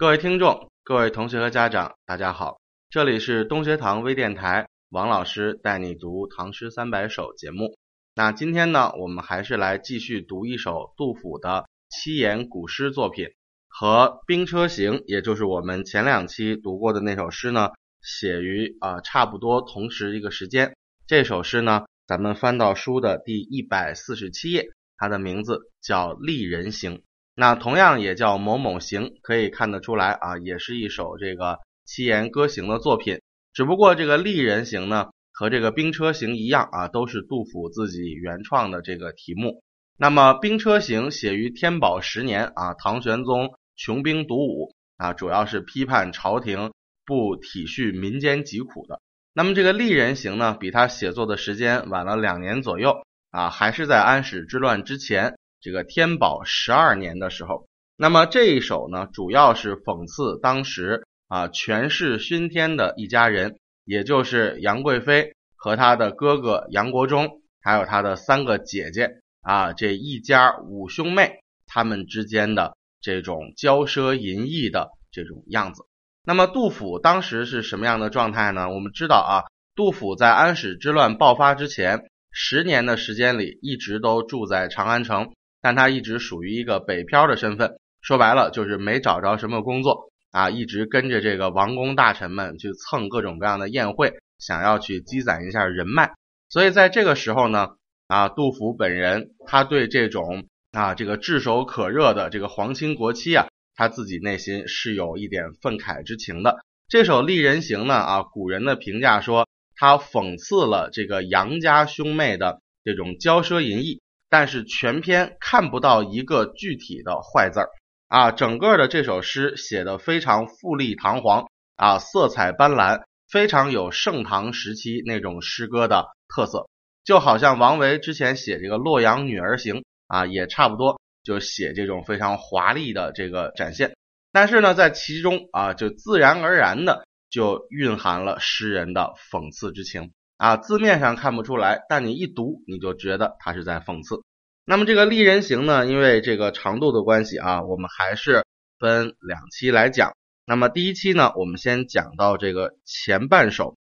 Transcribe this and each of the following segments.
各位听众、各位同学和家长，大家好，这里是东学堂微电台，王老师带你读《唐诗三百首》节目。那今天呢，我们还是来继续读一首杜甫的七言古诗作品，和《兵车行》，也就是我们前两期读过的那首诗呢，写于啊差不多同时一个时间。这首诗呢，咱们翻到书的第一百四十七页，它的名字叫《丽人行》。那同样也叫某某行，可以看得出来啊，也是一首这个七言歌行的作品。只不过这个丽人行呢，和这个兵车行一样啊，都是杜甫自己原创的这个题目。那么兵车行写于天宝十年啊，唐玄宗穷兵黩武啊，主要是批判朝廷不体恤民间疾苦的。那么这个丽人行呢，比他写作的时间晚了两年左右啊，还是在安史之乱之前。这个天宝十二年的时候，那么这一首呢，主要是讽刺当时啊权势熏天的一家人，也就是杨贵妃和她的哥哥杨国忠，还有她的三个姐姐啊这一家五兄妹他们之间的这种骄奢淫逸的这种样子。那么杜甫当时是什么样的状态呢？我们知道啊，杜甫在安史之乱爆发之前十年的时间里，一直都住在长安城。但他一直属于一个北漂的身份，说白了就是没找着什么工作啊，一直跟着这个王公大臣们去蹭各种各样的宴会，想要去积攒一下人脉。所以在这个时候呢，啊，杜甫本人他对这种啊这个炙手可热的这个皇亲国戚啊，他自己内心是有一点愤慨之情的。这首《丽人行》呢，啊，古人的评价说，他讽刺了这个杨家兄妹的这种骄奢淫逸。但是全篇看不到一个具体的坏字儿啊，整个的这首诗写的非常富丽堂皇啊，色彩斑斓，非常有盛唐时期那种诗歌的特色，就好像王维之前写这个《洛阳女儿行》啊，也差不多就写这种非常华丽的这个展现。但是呢，在其中啊，就自然而然的就蕴含了诗人的讽刺之情。啊，字面上看不出来，但你一读，你就觉得他是在讽刺。那么这个《丽人行》呢，因为这个长度的关系啊，我们还是分两期来讲。那么第一期呢，我们先讲到这个前半首。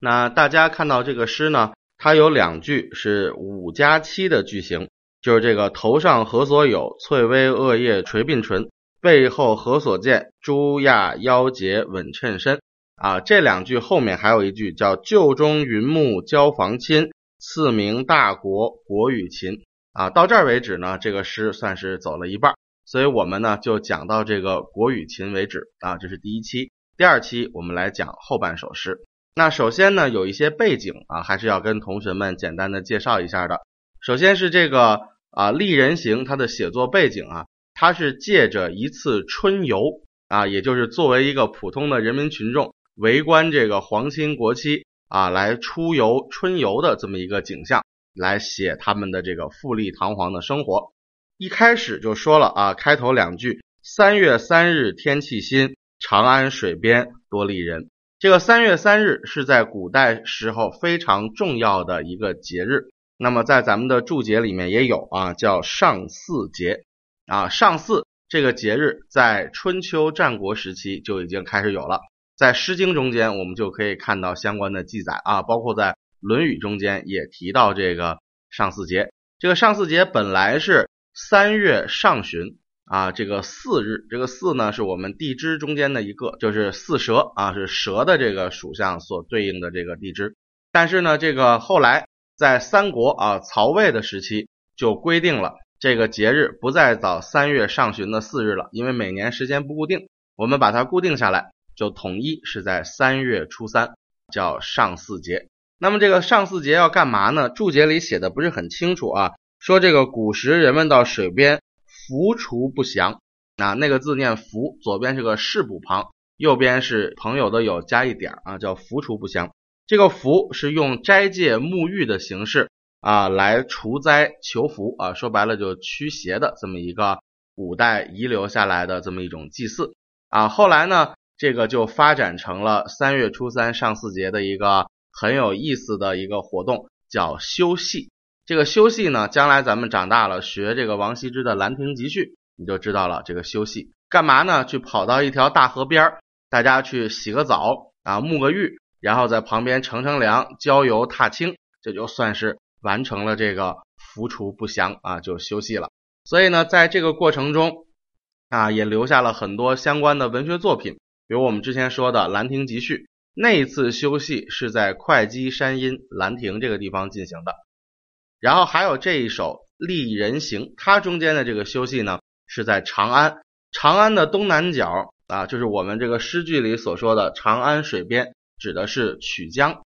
那大家看到这个诗呢，它有两句是五加七的句型，就是这个头上何所有，翠微恶叶垂鬓唇，背后何所见，朱亚腰结稳衬身。啊，这两句后面还有一句叫“旧中云木交房亲，赐名大国国与秦”。啊，到这儿为止呢，这个诗算是走了一半，所以我们呢就讲到这个国与秦为止。啊，这是第一期，第二期我们来讲后半首诗。那首先呢，有一些背景啊，还是要跟同学们简单的介绍一下的。首先是这个啊，《丽人行》它的写作背景啊，它是借着一次春游啊，也就是作为一个普通的人民群众。围观这个皇亲国戚啊，来出游春游的这么一个景象，来写他们的这个富丽堂皇的生活。一开始就说了啊，开头两句：三月三日天气新，长安水边多丽人。这个三月三日是在古代时候非常重要的一个节日。那么在咱们的注解里面也有啊，叫上巳节啊。上巳这个节日在春秋战国时期就已经开始有了。在《诗经》中间，我们就可以看到相关的记载啊，包括在《论语》中间也提到这个上巳节。这个上巳节本来是三月上旬啊，这个巳日，这个巳呢是我们地支中间的一个，就是巳蛇啊，是蛇的这个属相所对应的这个地支。但是呢，这个后来在三国啊曹魏的时期就规定了这个节日不再早三月上旬的巳日了，因为每年时间不固定，我们把它固定下来。就统一是在三月初三，叫上巳节。那么这个上巳节要干嘛呢？注解里写的不是很清楚啊。说这个古时人们到水边浮除不祥啊，那个字念浮，左边是个士补旁，右边是朋友的友加一点啊，叫浮除不祥。这个浮是用斋戒沐浴的形式啊来除灾求福啊，说白了就驱邪的这么一个古代遗留下来的这么一种祭祀啊。后来呢？这个就发展成了三月初三上巳节的一个很有意思的一个活动，叫修戏。这个修戏呢，将来咱们长大了学这个王羲之的《兰亭集序》，你就知道了。这个修戏干嘛呢？去跑到一条大河边儿，大家去洗个澡啊，沐个浴，然后在旁边乘乘凉，郊游踏青，这就算是完成了这个浮厨不祥啊，就休息了。所以呢，在这个过程中啊，也留下了很多相关的文学作品，比如我们之前说的《兰亭集序》。那一次休息是在会稽山阴兰亭这个地方进行的，然后还有这一首《丽人行》，它中间的这个休息呢是在长安，长安的东南角啊，就是我们这个诗句里所说的长安水边，指的是曲江。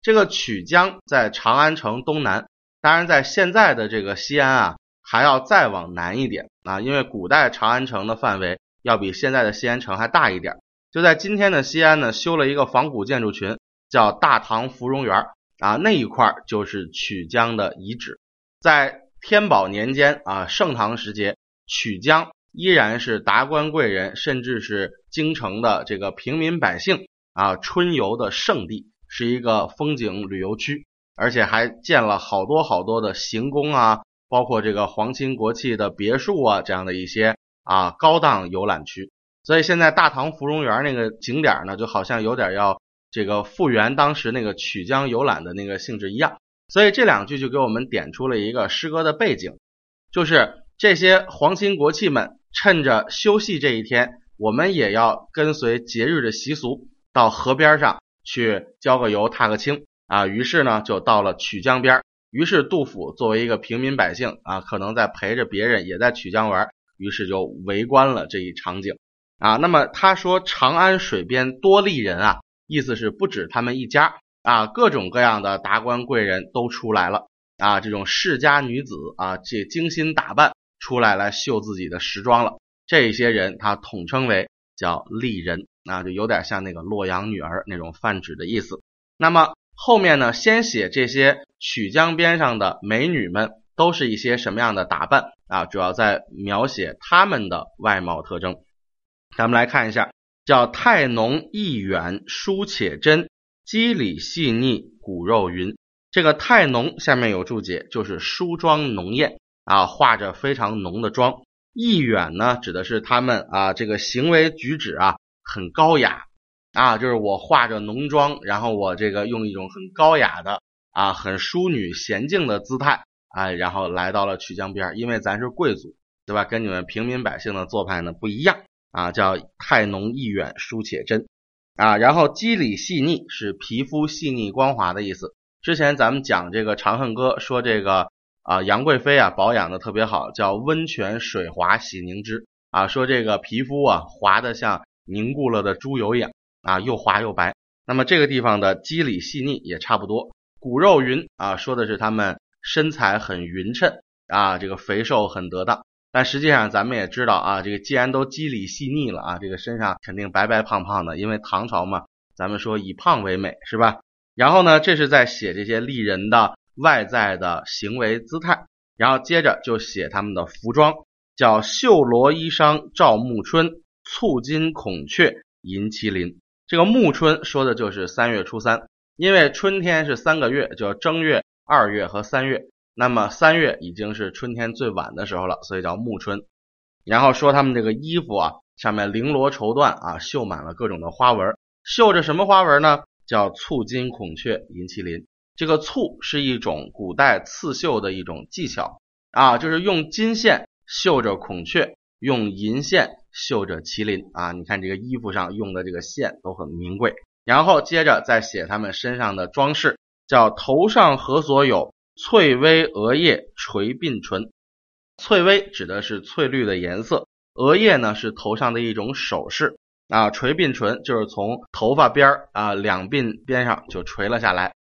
这个曲江在长安城东南，当然在现在的这个西安啊，还要再往南一点啊，因为古代长安城的范围要比现在的西安城还大一点。就在今天的西安呢，修了一个仿古建筑群，叫大唐芙蓉园啊，那一块就是曲江的遗址。在天宝年间啊，盛唐时节，曲江依然是达官贵人，甚至是京城的这个平民百姓啊春游的圣地，是一个风景旅游区，而且还建了好多好多的行宫啊，包括这个皇亲国戚的别墅啊，这样的一些啊高档游览区。所以现在大唐芙蓉园那个景点呢，就好像有点要这个复原当时那个曲江游览的那个性质一样。所以这两句就给我们点出了一个诗歌的背景，就是这些皇亲国戚们趁着休息这一天，我们也要跟随节日的习俗，到河边上去郊个游、踏个青啊。于是呢，就到了曲江边。于是杜甫作为一个平民百姓啊，可能在陪着别人也在曲江玩，于是就围观了这一场景。啊，那么他说长安水边多丽人啊，意思是不止他们一家啊，各种各样的达官贵人都出来了啊，这种世家女子啊，这精心打扮出来来秀自己的时装了。这些人他统称为叫丽人啊，就有点像那个洛阳女儿那种泛指的意思。那么后面呢，先写这些曲江边上的美女们都是一些什么样的打扮啊？主要在描写她们的外貌特征。咱们来看一下，叫太浓意远疏且真，肌理细腻骨肉匀。这个太浓下面有注解，就是梳妆浓艳啊，化着非常浓的妆。意远呢，指的是他们啊，这个行为举止啊很高雅啊，就是我化着浓妆，然后我这个用一种很高雅的啊，很淑女娴静的姿态啊，然后来到了曲江边，因为咱是贵族，对吧？跟你们平民百姓的做派呢不一样。啊，叫太浓意远疏且真啊，然后肌理细腻是皮肤细腻光滑的意思。之前咱们讲这个《长恨歌》，说这个啊杨贵妃啊保养的特别好，叫温泉水滑洗凝脂啊，说这个皮肤啊滑的像凝固了的猪油一样啊，又滑又白。那么这个地方的肌理细腻也差不多，骨肉匀啊，说的是他们身材很匀称啊，这个肥瘦很得当。但实际上，咱们也知道啊，这个既然都肌理细腻了啊，这个身上肯定白白胖胖的，因为唐朝嘛，咱们说以胖为美，是吧？然后呢，这是在写这些丽人的外在的行为姿态，然后接着就写他们的服装，叫绣罗衣裳照暮春，簇金孔雀银麒麟。这个暮春说的就是三月初三，因为春天是三个月，叫正月、二月和三月。那么三月已经是春天最晚的时候了，所以叫暮春。然后说他们这个衣服啊，上面绫罗绸缎啊，绣满了各种的花纹。绣着什么花纹呢？叫簇金孔雀银麒麟。这个簇是一种古代刺绣的一种技巧啊，就是用金线绣着孔雀，用银线绣着麒麟啊。你看这个衣服上用的这个线都很名贵。然后接着再写他们身上的装饰，叫头上何所有？翠微额叶垂鬓唇，翠微指的是翠绿的颜色，额叶呢是头上的一种首饰啊，垂鬓唇就是从头发边儿啊两鬓边上就垂了下来，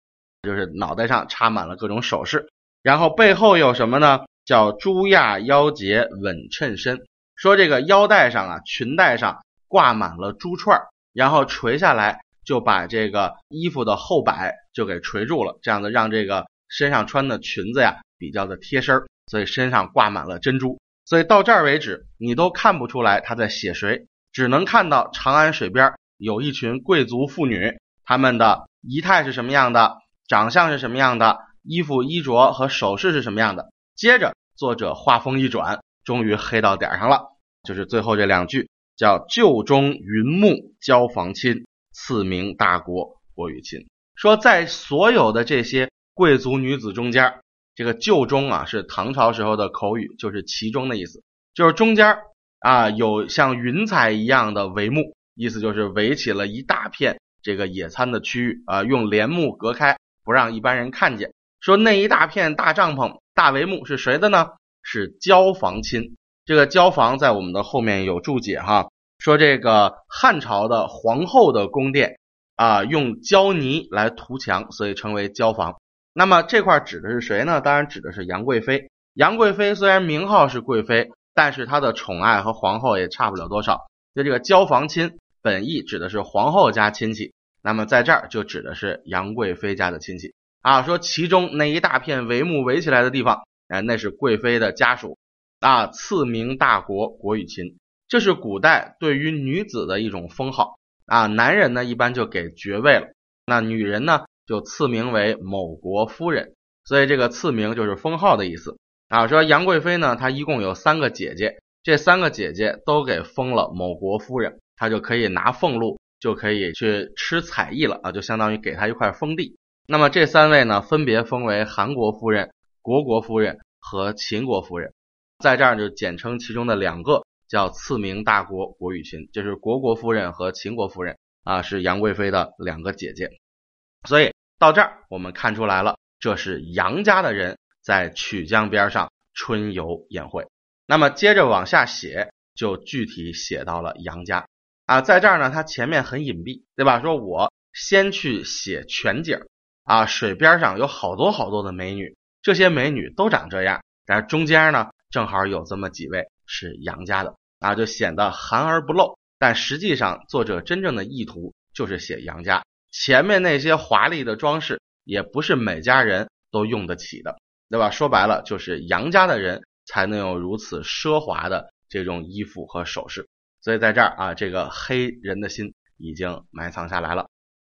就是脑袋上插满了各种首饰。然后背后有什么呢？叫朱亚腰结稳衬身，说这个腰带上啊裙带上挂满了珠串儿，然后垂下来就把这个衣服的后摆就给垂住了，这样子让这个。身上穿的裙子呀，比较的贴身，所以身上挂满了珍珠。所以到这儿为止，你都看不出来他在写谁，只能看到长安水边有一群贵族妇女，她们的仪态是什么样的，长相是什么样的，衣服衣着和首饰是什么样的。接着作者话锋一转，终于黑到点上了，就是最后这两句：叫旧中云木交房亲，赐名大国国与亲。说在所有的这些贵族女子中间，这个旧中啊是唐朝时候的口语，就是其中的意思，就是中间啊有像云彩一样的帷幕，意思就是围起了一大片这个野餐的区域啊，用帘幕隔开，不让一般人看见。说那一大片大帐篷、大帷幕是谁的呢？是交房亲。这个交房在我们的后面有注解哈，说这个汉朝的皇后的宫殿啊，用胶泥来涂墙，所以称为交房。那么这块指的是谁呢？当然指的是杨贵妃。杨贵妃虽然名号是贵妃，但是她的宠爱和皇后也差不了多少。就这个交房亲，本意指的是皇后家亲戚，那么在这儿就指的是杨贵妃家的亲戚啊。说其中那一大片帷幕围起来的地方，哎，那是贵妃的家属啊。赐名大国，国与亲，这是古代对于女子的一种封号啊。男人呢，一般就给爵位了，那女人呢？就赐名为某国夫人，所以这个赐名就是封号的意思啊。说杨贵妃呢，她一共有三个姐姐，这三个姐姐都给封了某国夫人，她就可以拿俸禄，就可以去吃彩艺了啊，就相当于给她一块封地。那么这三位呢，分别封为韩国夫人、国国夫人和秦国夫人，在这儿就简称其中的两个叫赐名大国国与秦，就是国国夫人和秦国夫人啊，是杨贵妃的两个姐姐，所以。到这儿，我们看出来了，这是杨家的人在曲江边上春游宴会。那么接着往下写，就具体写到了杨家啊。在这儿呢，它前面很隐蔽，对吧？说我先去写全景啊，水边上有好多好多的美女，这些美女都长这样，但是中间呢，正好有这么几位是杨家的啊，就显得含而不露。但实际上，作者真正的意图就是写杨家。前面那些华丽的装饰也不是每家人都用得起的，对吧？说白了就是杨家的人才能有如此奢华的这种衣服和首饰。所以在这儿啊，这个黑人的心已经埋藏下来了，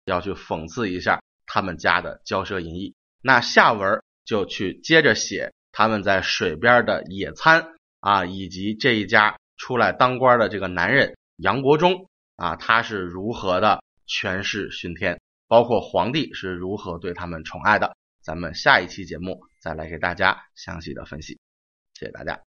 要去讽刺一下他们家的骄奢淫逸。那下文就去接着写他们在水边的野餐啊，以及这一家出来当官的这个男人杨国忠啊，他是如何的。权势熏天，包括皇帝是如何对他们宠爱的，咱们下一期节目再来给大家详细的分析。谢谢大家。